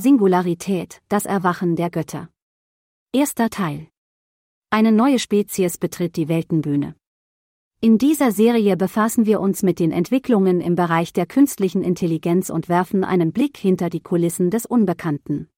Singularität, das Erwachen der Götter. Erster Teil. Eine neue Spezies betritt die Weltenbühne. In dieser Serie befassen wir uns mit den Entwicklungen im Bereich der künstlichen Intelligenz und werfen einen Blick hinter die Kulissen des Unbekannten.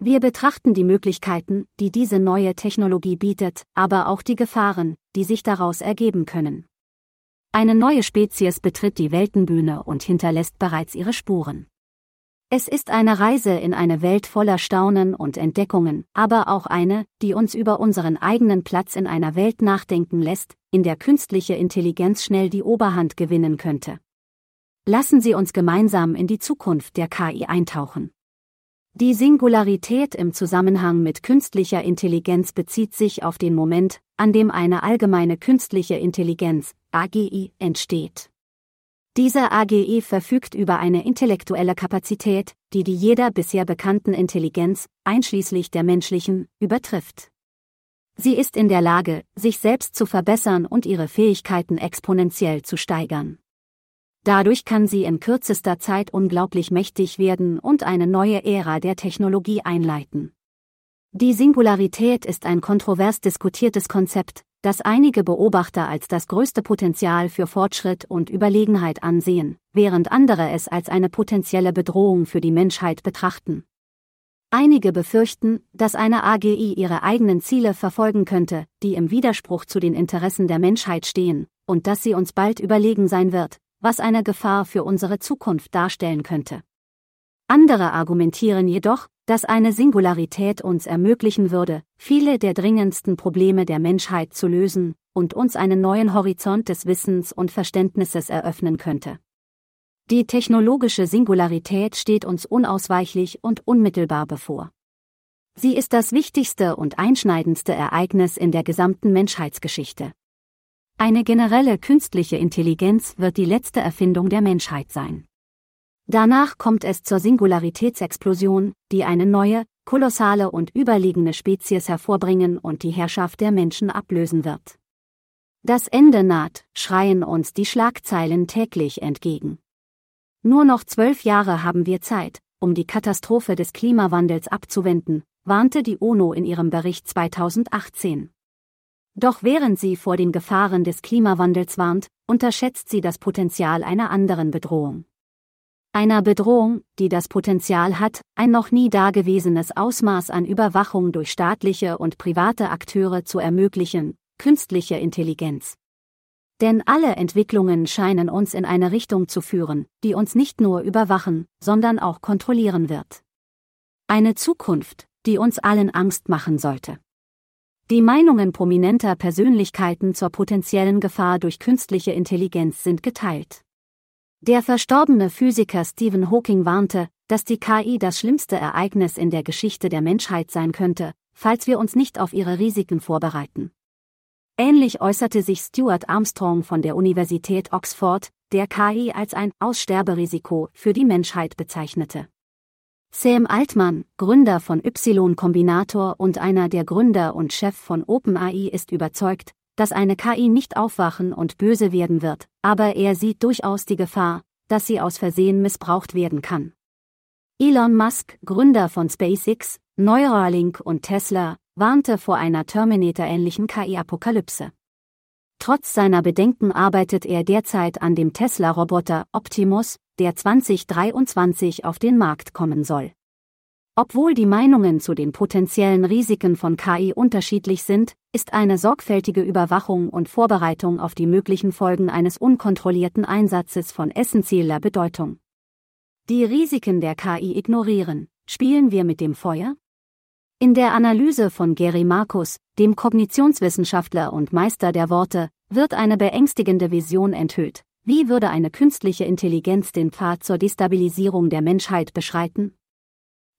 Wir betrachten die Möglichkeiten, die diese neue Technologie bietet, aber auch die Gefahren, die sich daraus ergeben können. Eine neue Spezies betritt die Weltenbühne und hinterlässt bereits ihre Spuren. Es ist eine Reise in eine Welt voller Staunen und Entdeckungen, aber auch eine, die uns über unseren eigenen Platz in einer Welt nachdenken lässt, in der künstliche Intelligenz schnell die Oberhand gewinnen könnte. Lassen Sie uns gemeinsam in die Zukunft der KI eintauchen. Die Singularität im Zusammenhang mit künstlicher Intelligenz bezieht sich auf den Moment, an dem eine allgemeine künstliche Intelligenz, AGI, entsteht. Diese AGE verfügt über eine intellektuelle Kapazität, die die jeder bisher bekannten Intelligenz, einschließlich der menschlichen, übertrifft. Sie ist in der Lage, sich selbst zu verbessern und ihre Fähigkeiten exponentiell zu steigern. Dadurch kann sie in kürzester Zeit unglaublich mächtig werden und eine neue Ära der Technologie einleiten. Die Singularität ist ein kontrovers diskutiertes Konzept, das einige Beobachter als das größte Potenzial für Fortschritt und Überlegenheit ansehen, während andere es als eine potenzielle Bedrohung für die Menschheit betrachten. Einige befürchten, dass eine AGI ihre eigenen Ziele verfolgen könnte, die im Widerspruch zu den Interessen der Menschheit stehen, und dass sie uns bald überlegen sein wird, was eine Gefahr für unsere Zukunft darstellen könnte. Andere argumentieren jedoch, dass eine Singularität uns ermöglichen würde, viele der dringendsten Probleme der Menschheit zu lösen und uns einen neuen Horizont des Wissens und Verständnisses eröffnen könnte. Die technologische Singularität steht uns unausweichlich und unmittelbar bevor. Sie ist das wichtigste und einschneidendste Ereignis in der gesamten Menschheitsgeschichte. Eine generelle künstliche Intelligenz wird die letzte Erfindung der Menschheit sein. Danach kommt es zur Singularitätsexplosion, die eine neue, kolossale und überlegene Spezies hervorbringen und die Herrschaft der Menschen ablösen wird. Das Ende naht, schreien uns die Schlagzeilen täglich entgegen. Nur noch zwölf Jahre haben wir Zeit, um die Katastrophe des Klimawandels abzuwenden, warnte die UNO in ihrem Bericht 2018. Doch während sie vor den Gefahren des Klimawandels warnt, unterschätzt sie das Potenzial einer anderen Bedrohung. Einer Bedrohung, die das Potenzial hat, ein noch nie dagewesenes Ausmaß an Überwachung durch staatliche und private Akteure zu ermöglichen, künstliche Intelligenz. Denn alle Entwicklungen scheinen uns in eine Richtung zu führen, die uns nicht nur überwachen, sondern auch kontrollieren wird. Eine Zukunft, die uns allen Angst machen sollte. Die Meinungen prominenter Persönlichkeiten zur potenziellen Gefahr durch künstliche Intelligenz sind geteilt. Der verstorbene Physiker Stephen Hawking warnte, dass die KI das schlimmste Ereignis in der Geschichte der Menschheit sein könnte, falls wir uns nicht auf ihre Risiken vorbereiten. Ähnlich äußerte sich Stuart Armstrong von der Universität Oxford, der KI als ein Aussterberisiko für die Menschheit bezeichnete. Sam Altman, Gründer von Y Combinator und einer der Gründer und Chef von OpenAI ist überzeugt, dass eine KI nicht aufwachen und böse werden wird, aber er sieht durchaus die Gefahr, dass sie aus Versehen missbraucht werden kann. Elon Musk, Gründer von SpaceX, Neuralink und Tesla, warnte vor einer Terminator-ähnlichen KI-Apokalypse. Trotz seiner Bedenken arbeitet er derzeit an dem Tesla-Roboter Optimus, der 2023 auf den Markt kommen soll. Obwohl die Meinungen zu den potenziellen Risiken von KI unterschiedlich sind, ist eine sorgfältige Überwachung und Vorbereitung auf die möglichen Folgen eines unkontrollierten Einsatzes von essentieller Bedeutung. Die Risiken der KI ignorieren. Spielen wir mit dem Feuer? In der Analyse von Gary Marcus, dem Kognitionswissenschaftler und Meister der Worte, wird eine beängstigende Vision enthüllt. Wie würde eine künstliche Intelligenz den Pfad zur Destabilisierung der Menschheit beschreiten?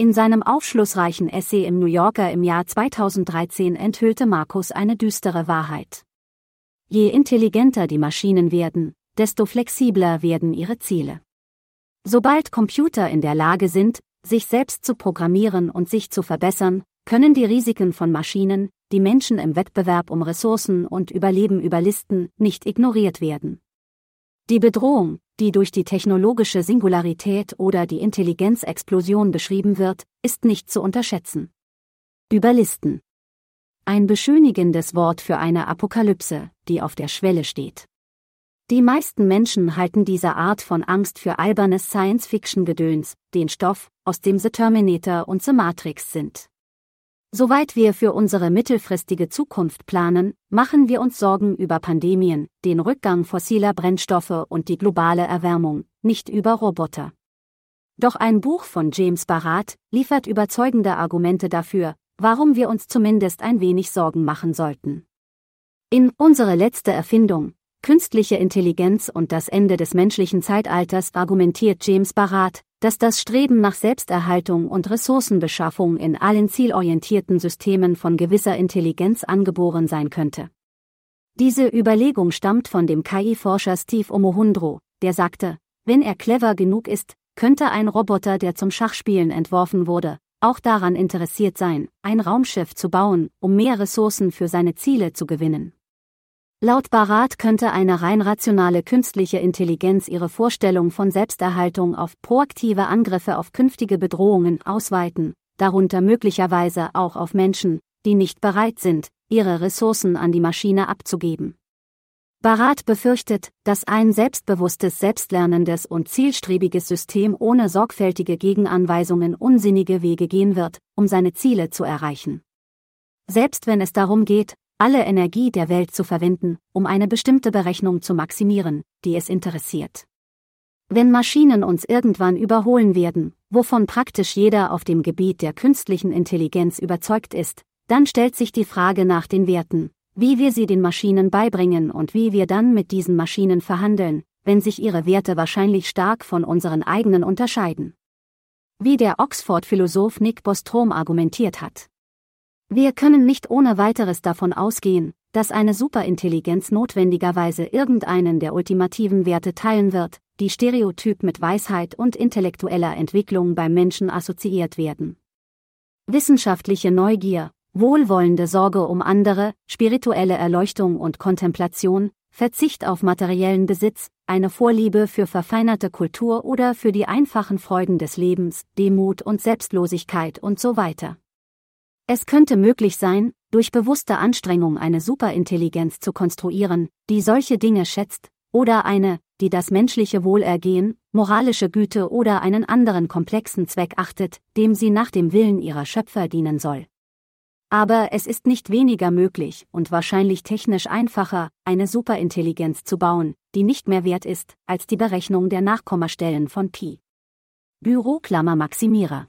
In seinem aufschlussreichen Essay im New Yorker im Jahr 2013 enthüllte Markus eine düstere Wahrheit. Je intelligenter die Maschinen werden, desto flexibler werden ihre Ziele. Sobald Computer in der Lage sind, sich selbst zu programmieren und sich zu verbessern, können die Risiken von Maschinen, die Menschen im Wettbewerb um Ressourcen und Überleben überlisten, nicht ignoriert werden. Die Bedrohung, die durch die technologische Singularität oder die Intelligenzexplosion beschrieben wird, ist nicht zu unterschätzen. Überlisten. Ein beschönigendes Wort für eine Apokalypse, die auf der Schwelle steht. Die meisten Menschen halten diese Art von Angst für albernes Science-Fiction-Gedöns, den Stoff, aus dem The Terminator und The Matrix sind. Soweit wir für unsere mittelfristige Zukunft planen, machen wir uns Sorgen über Pandemien, den Rückgang fossiler Brennstoffe und die globale Erwärmung, nicht über Roboter. Doch ein Buch von James Barat liefert überzeugende Argumente dafür, warum wir uns zumindest ein wenig Sorgen machen sollten. In Unsere letzte Erfindung, Künstliche Intelligenz und das Ende des menschlichen Zeitalters argumentiert James Barat, dass das Streben nach Selbsterhaltung und Ressourcenbeschaffung in allen zielorientierten Systemen von gewisser Intelligenz angeboren sein könnte. Diese Überlegung stammt von dem KI-Forscher Steve Omohundro, der sagte, wenn er clever genug ist, könnte ein Roboter, der zum Schachspielen entworfen wurde, auch daran interessiert sein, ein Raumschiff zu bauen, um mehr Ressourcen für seine Ziele zu gewinnen. Laut Barat könnte eine rein rationale künstliche Intelligenz ihre Vorstellung von Selbsterhaltung auf proaktive Angriffe auf künftige Bedrohungen ausweiten, darunter möglicherweise auch auf Menschen, die nicht bereit sind, ihre Ressourcen an die Maschine abzugeben. Barat befürchtet, dass ein selbstbewusstes, selbstlernendes und zielstrebiges System ohne sorgfältige Gegenanweisungen unsinnige Wege gehen wird, um seine Ziele zu erreichen. Selbst wenn es darum geht, alle Energie der Welt zu verwenden, um eine bestimmte Berechnung zu maximieren, die es interessiert. Wenn Maschinen uns irgendwann überholen werden, wovon praktisch jeder auf dem Gebiet der künstlichen Intelligenz überzeugt ist, dann stellt sich die Frage nach den Werten, wie wir sie den Maschinen beibringen und wie wir dann mit diesen Maschinen verhandeln, wenn sich ihre Werte wahrscheinlich stark von unseren eigenen unterscheiden. Wie der Oxford-Philosoph Nick Bostrom argumentiert hat. Wir können nicht ohne weiteres davon ausgehen, dass eine Superintelligenz notwendigerweise irgendeinen der ultimativen Werte teilen wird, die stereotyp mit Weisheit und intellektueller Entwicklung beim Menschen assoziiert werden. Wissenschaftliche Neugier, wohlwollende Sorge um andere, spirituelle Erleuchtung und Kontemplation, Verzicht auf materiellen Besitz, eine Vorliebe für verfeinerte Kultur oder für die einfachen Freuden des Lebens, Demut und Selbstlosigkeit und so weiter. Es könnte möglich sein, durch bewusste Anstrengung eine Superintelligenz zu konstruieren, die solche Dinge schätzt, oder eine, die das menschliche Wohlergehen, moralische Güte oder einen anderen komplexen Zweck achtet, dem sie nach dem Willen ihrer Schöpfer dienen soll. Aber es ist nicht weniger möglich und wahrscheinlich technisch einfacher, eine Superintelligenz zu bauen, die nicht mehr wert ist, als die Berechnung der Nachkommastellen von Pi. Büroklammer Maximierer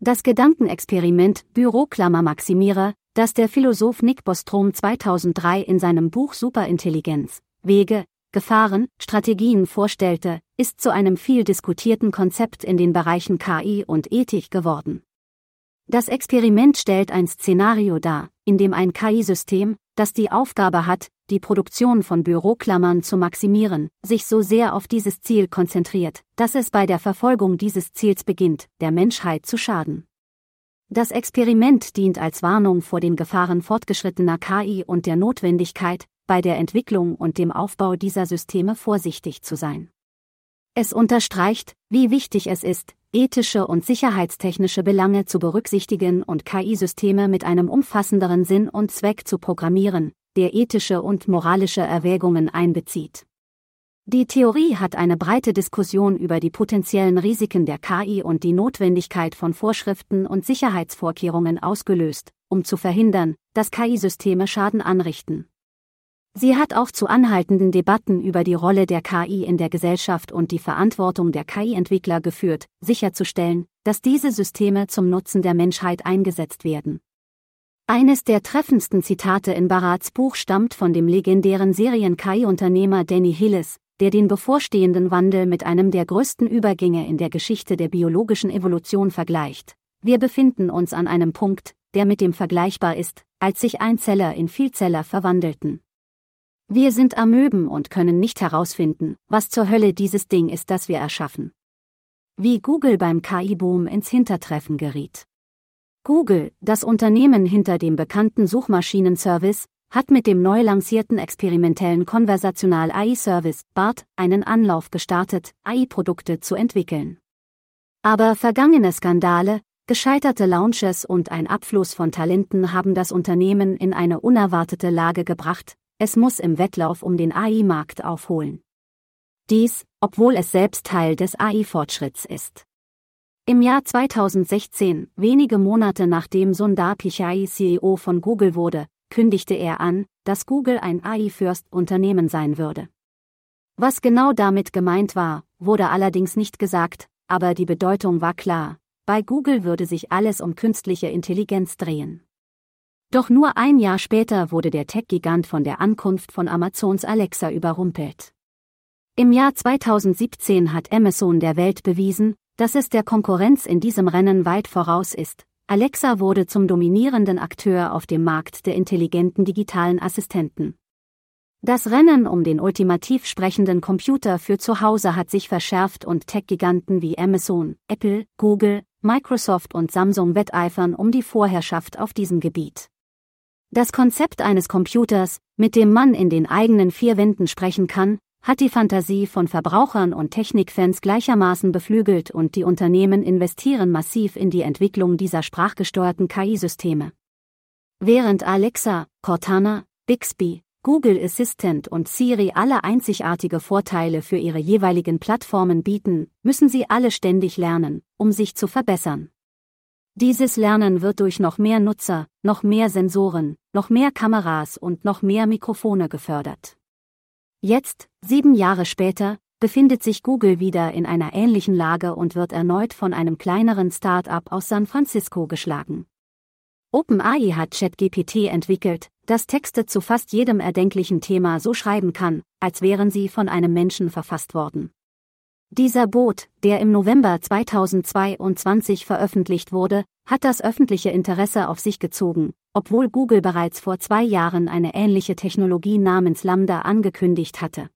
das Gedankenexperiment Büroklammer Maximierer, das der Philosoph Nick Bostrom 2003 in seinem Buch Superintelligenz, Wege, Gefahren, Strategien vorstellte, ist zu einem viel diskutierten Konzept in den Bereichen KI und Ethik geworden. Das Experiment stellt ein Szenario dar, in dem ein KI-System, das die Aufgabe hat, die Produktion von Büroklammern zu maximieren, sich so sehr auf dieses Ziel konzentriert, dass es bei der Verfolgung dieses Ziels beginnt, der Menschheit zu schaden. Das Experiment dient als Warnung vor den Gefahren fortgeschrittener KI und der Notwendigkeit, bei der Entwicklung und dem Aufbau dieser Systeme vorsichtig zu sein. Es unterstreicht, wie wichtig es ist, ethische und sicherheitstechnische Belange zu berücksichtigen und KI-Systeme mit einem umfassenderen Sinn und Zweck zu programmieren, der ethische und moralische Erwägungen einbezieht. Die Theorie hat eine breite Diskussion über die potenziellen Risiken der KI und die Notwendigkeit von Vorschriften und Sicherheitsvorkehrungen ausgelöst, um zu verhindern, dass KI-Systeme Schaden anrichten. Sie hat auch zu anhaltenden Debatten über die Rolle der KI in der Gesellschaft und die Verantwortung der KI-Entwickler geführt, sicherzustellen, dass diese Systeme zum Nutzen der Menschheit eingesetzt werden. Eines der treffendsten Zitate in Barats Buch stammt von dem legendären Serien-KI-Unternehmer Danny Hillis, der den bevorstehenden Wandel mit einem der größten Übergänge in der Geschichte der biologischen Evolution vergleicht. Wir befinden uns an einem Punkt, der mit dem vergleichbar ist, als sich Einzeller in Vielzeller verwandelten. Wir sind Amöben und können nicht herausfinden, was zur Hölle dieses Ding ist, das wir erschaffen. Wie Google beim KI-Boom ins Hintertreffen geriet. Google, das Unternehmen hinter dem bekannten Suchmaschinenservice, hat mit dem neu lancierten experimentellen Konversational AI-Service BART einen Anlauf gestartet, AI-Produkte zu entwickeln. Aber vergangene Skandale, gescheiterte Launches und ein Abfluss von Talenten haben das Unternehmen in eine unerwartete Lage gebracht, es muss im Wettlauf um den AI-Markt aufholen. Dies, obwohl es selbst Teil des AI-Fortschritts ist. Im Jahr 2016, wenige Monate nachdem Sundar Pichai CEO von Google wurde, kündigte er an, dass Google ein AI-First-Unternehmen sein würde. Was genau damit gemeint war, wurde allerdings nicht gesagt, aber die Bedeutung war klar, bei Google würde sich alles um künstliche Intelligenz drehen. Doch nur ein Jahr später wurde der Tech-Gigant von der Ankunft von Amazons Alexa überrumpelt. Im Jahr 2017 hat Amazon der Welt bewiesen, dass es der Konkurrenz in diesem Rennen weit voraus ist. Alexa wurde zum dominierenden Akteur auf dem Markt der intelligenten digitalen Assistenten. Das Rennen um den ultimativ sprechenden Computer für zu Hause hat sich verschärft und Tech-Giganten wie Amazon, Apple, Google, Microsoft und Samsung wetteifern um die Vorherrschaft auf diesem Gebiet. Das Konzept eines Computers, mit dem man in den eigenen vier Wänden sprechen kann, hat die Fantasie von Verbrauchern und Technikfans gleichermaßen beflügelt und die Unternehmen investieren massiv in die Entwicklung dieser sprachgesteuerten KI-Systeme. Während Alexa, Cortana, Bixby, Google Assistant und Siri alle einzigartige Vorteile für ihre jeweiligen Plattformen bieten, müssen sie alle ständig lernen, um sich zu verbessern. Dieses Lernen wird durch noch mehr Nutzer, noch mehr Sensoren, noch mehr Kameras und noch mehr Mikrofone gefördert. Jetzt, sieben Jahre später, befindet sich Google wieder in einer ähnlichen Lage und wird erneut von einem kleineren Start-up aus San Francisco geschlagen. OpenAI hat ChatGPT entwickelt, das Texte zu fast jedem erdenklichen Thema so schreiben kann, als wären sie von einem Menschen verfasst worden. Dieser Bot, der im November 2022 veröffentlicht wurde, hat das öffentliche Interesse auf sich gezogen, obwohl Google bereits vor zwei Jahren eine ähnliche Technologie namens Lambda angekündigt hatte.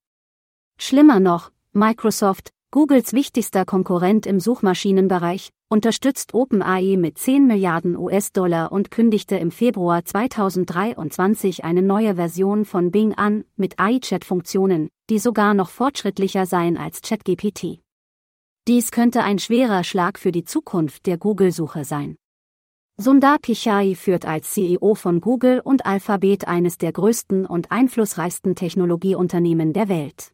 Schlimmer noch, Microsoft, Googles wichtigster Konkurrent im Suchmaschinenbereich, unterstützt OpenAI mit 10 Milliarden US-Dollar und kündigte im Februar 2023 eine neue Version von Bing an, mit AI-Chat-Funktionen, die sogar noch fortschrittlicher seien als ChatGPT. Dies könnte ein schwerer Schlag für die Zukunft der Google-Suche sein. Sundar Pichai führt als CEO von Google und Alphabet eines der größten und einflussreichsten Technologieunternehmen der Welt.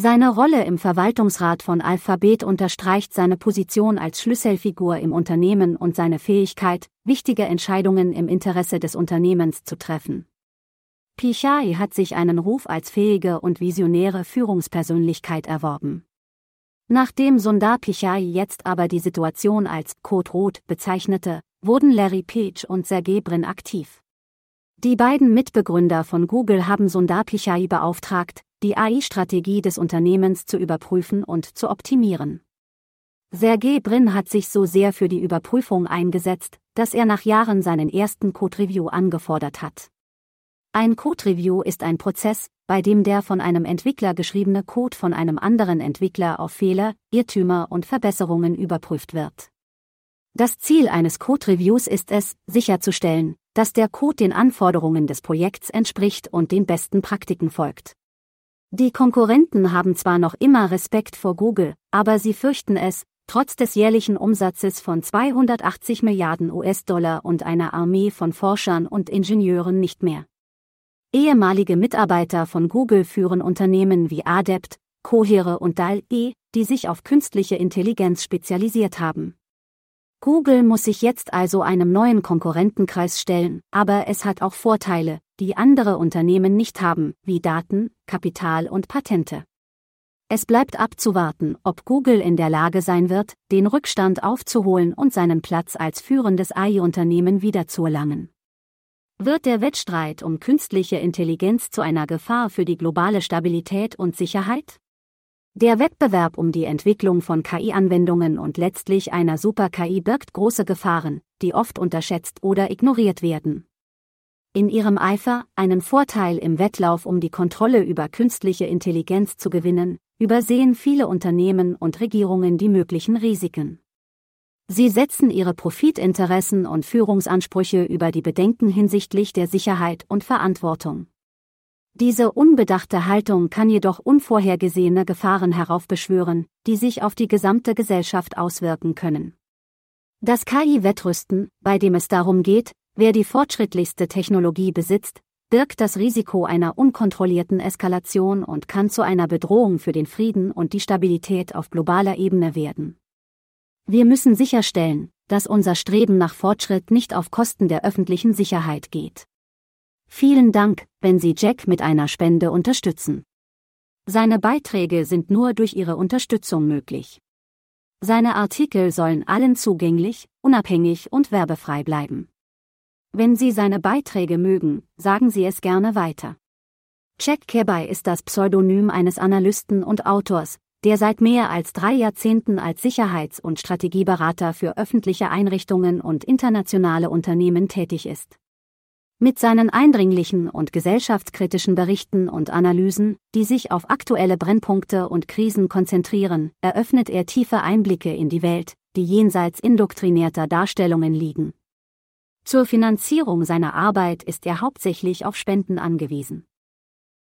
Seine Rolle im Verwaltungsrat von Alphabet unterstreicht seine Position als Schlüsselfigur im Unternehmen und seine Fähigkeit, wichtige Entscheidungen im Interesse des Unternehmens zu treffen. Pichai hat sich einen Ruf als fähige und visionäre Führungspersönlichkeit erworben. Nachdem Sundar Pichai jetzt aber die Situation als Code Rot bezeichnete, wurden Larry Page und Sergey Brin aktiv. Die beiden Mitbegründer von Google haben Sundar Pichai beauftragt, die AI-Strategie des Unternehmens zu überprüfen und zu optimieren. Sergey Brin hat sich so sehr für die Überprüfung eingesetzt, dass er nach Jahren seinen ersten Code-Review angefordert hat. Ein Code-Review ist ein Prozess, bei dem der von einem Entwickler geschriebene Code von einem anderen Entwickler auf Fehler, Irrtümer und Verbesserungen überprüft wird. Das Ziel eines Code-Reviews ist es, sicherzustellen, dass der Code den Anforderungen des Projekts entspricht und den besten Praktiken folgt. Die Konkurrenten haben zwar noch immer Respekt vor Google, aber sie fürchten es, trotz des jährlichen Umsatzes von 280 Milliarden US-Dollar und einer Armee von Forschern und Ingenieuren nicht mehr. Ehemalige Mitarbeiter von Google führen Unternehmen wie Adept, Cohere und DAL-E, die sich auf künstliche Intelligenz spezialisiert haben. Google muss sich jetzt also einem neuen Konkurrentenkreis stellen, aber es hat auch Vorteile, die andere Unternehmen nicht haben, wie Daten, Kapital und Patente. Es bleibt abzuwarten, ob Google in der Lage sein wird, den Rückstand aufzuholen und seinen Platz als führendes AI-Unternehmen wiederzuerlangen. Wird der Wettstreit um künstliche Intelligenz zu einer Gefahr für die globale Stabilität und Sicherheit? Der Wettbewerb um die Entwicklung von KI-Anwendungen und letztlich einer Super-KI birgt große Gefahren, die oft unterschätzt oder ignoriert werden. In ihrem Eifer, einen Vorteil im Wettlauf um die Kontrolle über künstliche Intelligenz zu gewinnen, übersehen viele Unternehmen und Regierungen die möglichen Risiken. Sie setzen ihre Profitinteressen und Führungsansprüche über die Bedenken hinsichtlich der Sicherheit und Verantwortung. Diese unbedachte Haltung kann jedoch unvorhergesehene Gefahren heraufbeschwören, die sich auf die gesamte Gesellschaft auswirken können. Das KI-Wettrüsten, bei dem es darum geht, wer die fortschrittlichste Technologie besitzt, birgt das Risiko einer unkontrollierten Eskalation und kann zu einer Bedrohung für den Frieden und die Stabilität auf globaler Ebene werden. Wir müssen sicherstellen, dass unser Streben nach Fortschritt nicht auf Kosten der öffentlichen Sicherheit geht. Vielen Dank, wenn Sie Jack mit einer Spende unterstützen. Seine Beiträge sind nur durch Ihre Unterstützung möglich. Seine Artikel sollen allen zugänglich, unabhängig und werbefrei bleiben. Wenn Sie seine Beiträge mögen, sagen Sie es gerne weiter. Jack Kirby ist das Pseudonym eines Analysten und Autors, der seit mehr als drei Jahrzehnten als Sicherheits- und Strategieberater für öffentliche Einrichtungen und internationale Unternehmen tätig ist. Mit seinen eindringlichen und gesellschaftskritischen Berichten und Analysen, die sich auf aktuelle Brennpunkte und Krisen konzentrieren, eröffnet er tiefe Einblicke in die Welt, die jenseits indoktrinierter Darstellungen liegen. Zur Finanzierung seiner Arbeit ist er hauptsächlich auf Spenden angewiesen.